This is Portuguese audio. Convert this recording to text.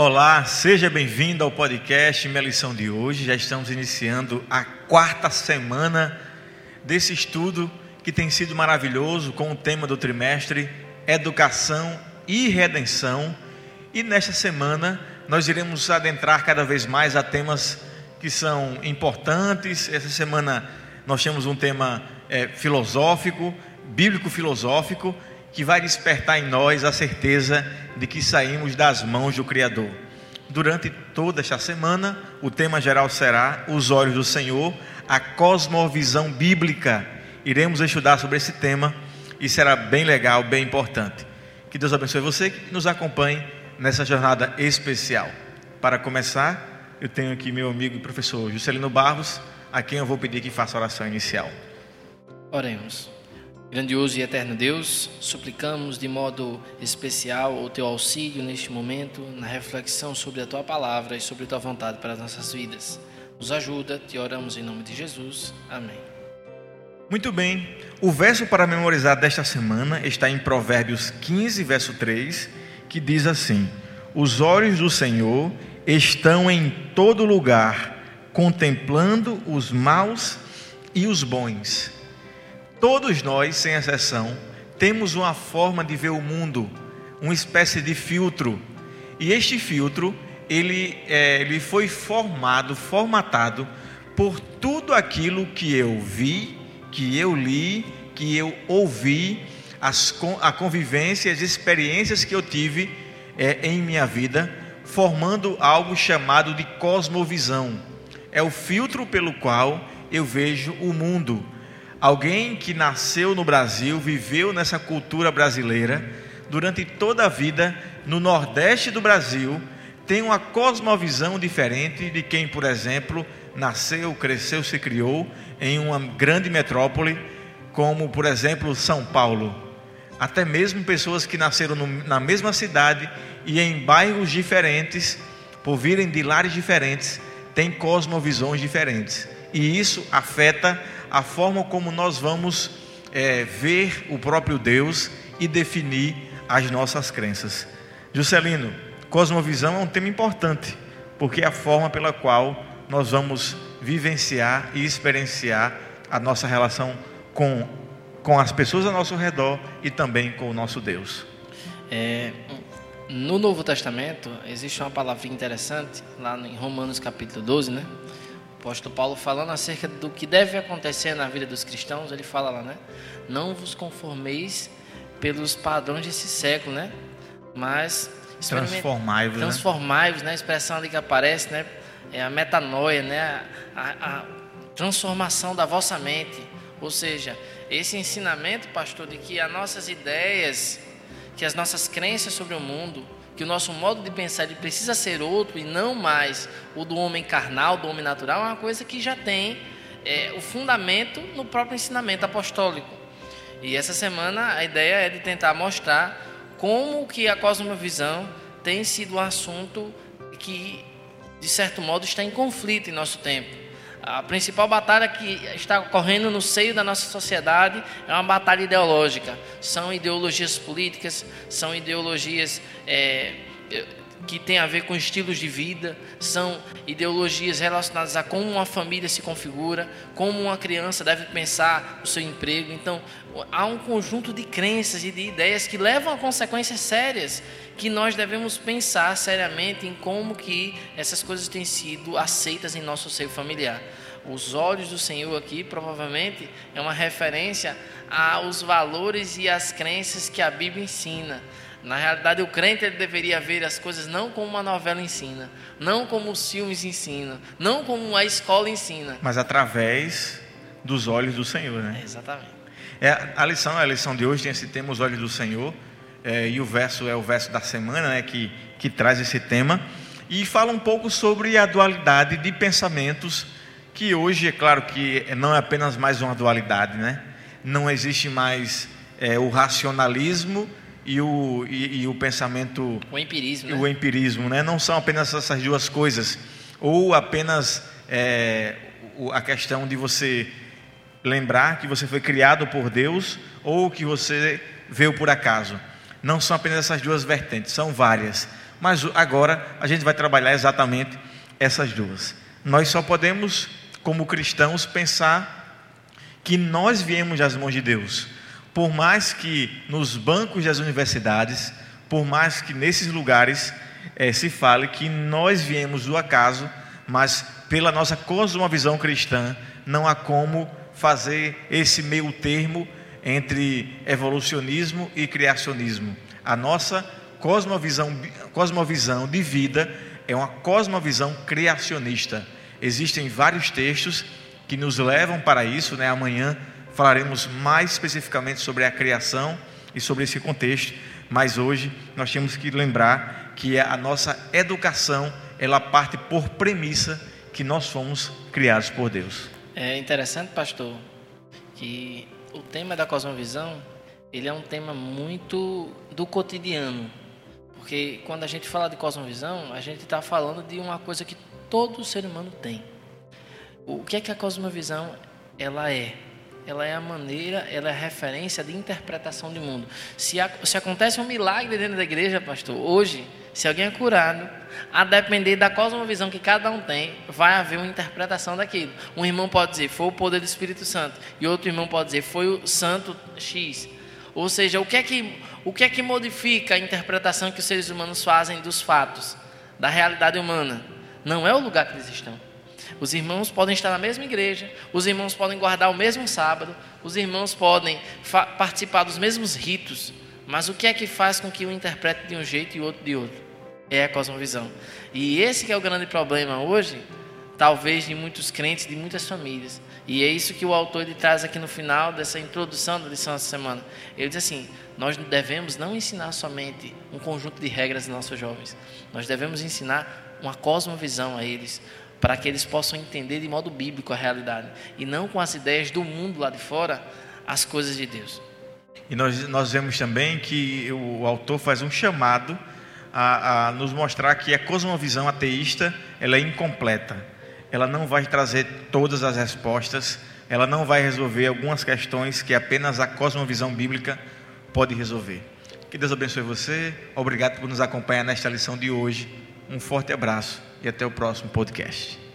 Olá, seja bem-vindo ao podcast Minha Lição de hoje. Já estamos iniciando a quarta semana desse estudo que tem sido maravilhoso com o tema do trimestre Educação e Redenção. E nesta semana nós iremos adentrar cada vez mais a temas que são importantes. Essa semana nós temos um tema é, filosófico, bíblico-filosófico, que vai despertar em nós a certeza de que saímos das mãos do Criador. Durante toda esta semana, o tema geral será Os Olhos do Senhor, a cosmovisão bíblica. Iremos estudar sobre esse tema e será bem legal, bem importante. Que Deus abençoe você que nos acompanhe nessa jornada especial. Para começar, eu tenho aqui meu amigo e professor Juscelino Barros, a quem eu vou pedir que faça a oração inicial. Oremos. Grandioso e eterno Deus, suplicamos de modo especial o teu auxílio neste momento na reflexão sobre a tua palavra e sobre a tua vontade para as nossas vidas. Nos ajuda, te oramos em nome de Jesus. Amém. Muito bem, o verso para memorizar desta semana está em Provérbios 15, verso 3, que diz assim: Os olhos do Senhor estão em todo lugar, contemplando os maus e os bons Todos nós, sem exceção, temos uma forma de ver o mundo, uma espécie de filtro. E este filtro, ele, é, ele foi formado, formatado por tudo aquilo que eu vi, que eu li, que eu ouvi, as, a convivência, as experiências que eu tive é, em minha vida, formando algo chamado de cosmovisão. É o filtro pelo qual eu vejo o mundo Alguém que nasceu no Brasil, viveu nessa cultura brasileira, durante toda a vida, no Nordeste do Brasil, tem uma cosmovisão diferente de quem, por exemplo, nasceu, cresceu, se criou em uma grande metrópole, como, por exemplo, São Paulo. Até mesmo pessoas que nasceram na mesma cidade e em bairros diferentes, por virem de lares diferentes, têm cosmovisões diferentes. E isso afeta a forma como nós vamos é, ver o próprio Deus e definir as nossas crenças. Juscelino, cosmovisão é um tema importante, porque é a forma pela qual nós vamos vivenciar e experienciar a nossa relação com, com as pessoas ao nosso redor e também com o nosso Deus. É, no Novo Testamento existe uma palavra interessante, lá em Romanos capítulo 12, né? Apóstolo Paulo falando acerca do que deve acontecer na vida dos cristãos, ele fala lá, né? Não vos conformeis pelos padrões desse século, né? Mas transformai-vos, transformai-vos, né? A expressão ali que aparece, né? É a metanoia, né? A, a transformação da vossa mente. Ou seja, esse ensinamento, pastor, de que as nossas ideias, que as nossas crenças sobre o mundo, que o nosso modo de pensar ele precisa ser outro e não mais o do homem carnal, do homem natural, é uma coisa que já tem é, o fundamento no próprio ensinamento apostólico. E essa semana a ideia é de tentar mostrar como que a cosmovisão tem sido um assunto que, de certo modo, está em conflito em nosso tempo. A principal batalha que está ocorrendo no seio da nossa sociedade é uma batalha ideológica. São ideologias políticas, são ideologias é, que têm a ver com estilos de vida, são ideologias relacionadas a como uma família se configura, como uma criança deve pensar o seu emprego. Então, há um conjunto de crenças e de ideias que levam a consequências sérias que nós devemos pensar seriamente em como que essas coisas têm sido aceitas em nosso seio familiar. Os olhos do Senhor aqui provavelmente é uma referência aos valores e às crenças que a Bíblia ensina. Na realidade, o crente ele deveria ver as coisas não como uma novela ensina, não como os filmes ensinam, não como a escola ensina, mas através dos olhos do Senhor, né? É, exatamente. É, a lição, a lição de hoje tem esse tema, os olhos do Senhor. É, e o verso é o verso da semana, né, que, que traz esse tema, e fala um pouco sobre a dualidade de pensamentos, que hoje é claro que não é apenas mais uma dualidade, né? não existe mais é, o racionalismo e o, e, e, o pensamento. O empirismo. Né? O empirismo, né? não são apenas essas duas coisas, ou apenas é, a questão de você lembrar que você foi criado por Deus ou que você veio por acaso. Não são apenas essas duas vertentes, são várias. Mas agora a gente vai trabalhar exatamente essas duas. Nós só podemos, como cristãos, pensar que nós viemos das mãos de Deus. Por mais que nos bancos das universidades, por mais que nesses lugares é, se fale que nós viemos do acaso, mas pela nossa cosmovisão cristã, não há como fazer esse meio termo entre evolucionismo e criacionismo. A nossa cosmovisão, cosmovisão de vida é uma cosmovisão criacionista. Existem vários textos que nos levam para isso, né? Amanhã falaremos mais especificamente sobre a criação e sobre esse contexto, mas hoje nós temos que lembrar que a nossa educação, ela parte por premissa que nós fomos criados por Deus. É interessante, pastor, que o tema da cosmovisão, ele é um tema muito do cotidiano, porque quando a gente fala de cosmovisão, a gente está falando de uma coisa que todo ser humano tem. O que é que a cosmovisão ela é? Ela é a maneira, ela é a referência de interpretação do mundo. Se, a, se acontece um milagre dentro da igreja, pastor, hoje, se alguém é curado, a depender da cosmovisão que cada um tem, vai haver uma interpretação daquilo. Um irmão pode dizer, foi o poder do Espírito Santo, e outro irmão pode dizer, foi o santo X. Ou seja, o que é que, o que, é que modifica a interpretação que os seres humanos fazem dos fatos, da realidade humana? Não é o lugar que eles estão. Os irmãos podem estar na mesma igreja, os irmãos podem guardar o mesmo sábado, os irmãos podem participar dos mesmos ritos, mas o que é que faz com que um interprete de um jeito e o outro de outro? É a cosmovisão. E esse é o grande problema hoje, talvez de muitos crentes, de muitas famílias. E é isso que o autor ele traz aqui no final dessa introdução da lição dessa semana. Ele diz assim: nós devemos não ensinar somente um conjunto de regras aos nossos jovens, nós devemos ensinar uma cosmovisão a eles, para que eles possam entender de modo bíblico a realidade e não com as ideias do mundo lá de fora as coisas de Deus. E nós, nós vemos também que o autor faz um chamado a, a nos mostrar que a cosmovisão ateísta ela é incompleta. Ela não vai trazer todas as respostas, ela não vai resolver algumas questões que apenas a cosmovisão bíblica pode resolver. Que Deus abençoe você. Obrigado por nos acompanhar nesta lição de hoje. Um forte abraço e até o próximo podcast.